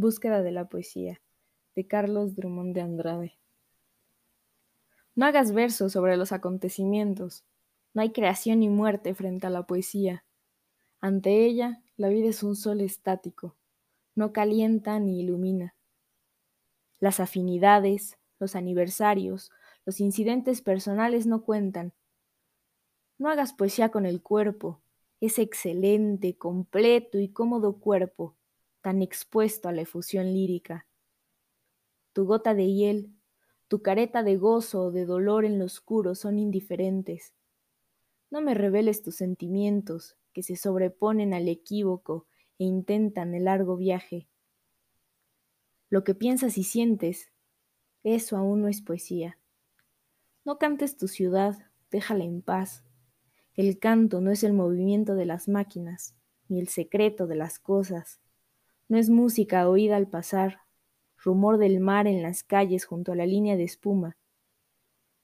Búsqueda de la poesía, de Carlos Drummond de Andrade. No hagas versos sobre los acontecimientos. No hay creación ni muerte frente a la poesía. Ante ella, la vida es un sol estático. No calienta ni ilumina. Las afinidades, los aniversarios, los incidentes personales no cuentan. No hagas poesía con el cuerpo, ese excelente, completo y cómodo cuerpo tan expuesto a la efusión lírica. Tu gota de hiel, tu careta de gozo o de dolor en lo oscuro son indiferentes. No me reveles tus sentimientos que se sobreponen al equívoco e intentan el largo viaje. Lo que piensas y sientes, eso aún no es poesía. No cantes tu ciudad, déjala en paz. El canto no es el movimiento de las máquinas, ni el secreto de las cosas. No es música oída al pasar, rumor del mar en las calles junto a la línea de espuma.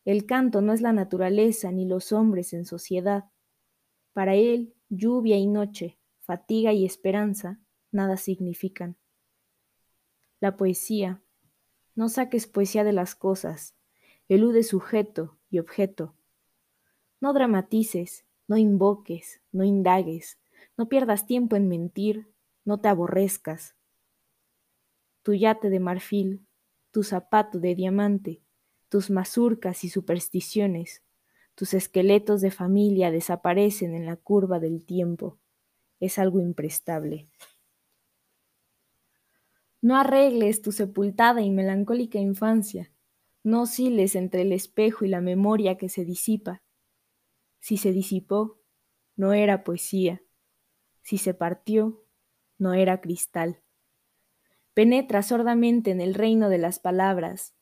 El canto no es la naturaleza ni los hombres en sociedad. Para él, lluvia y noche, fatiga y esperanza, nada significan. La poesía. No saques poesía de las cosas, elude sujeto y objeto. No dramatices, no invoques, no indagues, no pierdas tiempo en mentir, no te aborrezcas. Tu yate de marfil, tu zapato de diamante, tus mazurcas y supersticiones, tus esqueletos de familia desaparecen en la curva del tiempo. Es algo imprestable. No arregles tu sepultada y melancólica infancia. No osciles entre el espejo y la memoria que se disipa. Si se disipó, no era poesía. Si se partió, no era cristal. Penetra sordamente en el reino de las palabras.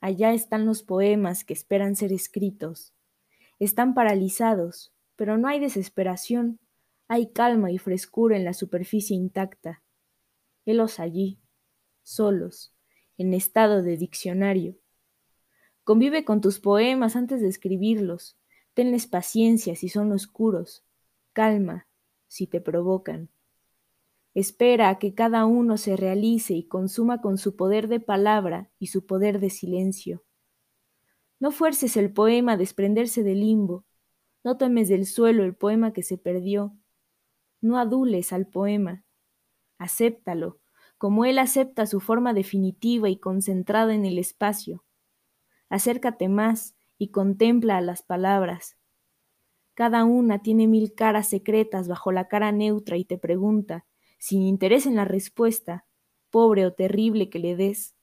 Allá están los poemas que esperan ser escritos. Están paralizados, pero no hay desesperación, hay calma y frescura en la superficie intacta. Helos allí, solos, en estado de diccionario. Convive con tus poemas antes de escribirlos. Tenles paciencia si son oscuros. Calma si te provocan. Espera a que cada uno se realice y consuma con su poder de palabra y su poder de silencio. No fuerces el poema a desprenderse del limbo, no tomes del suelo el poema que se perdió, no adules al poema, acéptalo, como él acepta su forma definitiva y concentrada en el espacio. Acércate más y contempla a las palabras. Cada una tiene mil caras secretas bajo la cara neutra y te pregunta, sin interés en la respuesta, pobre o terrible que le des.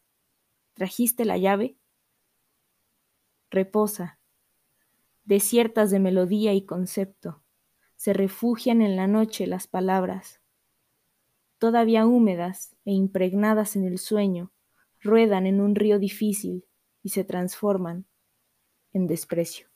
¿Trajiste la llave? Reposa. Desiertas de melodía y concepto, se refugian en la noche las palabras. Todavía húmedas e impregnadas en el sueño, ruedan en un río difícil y se transforman en desprecio.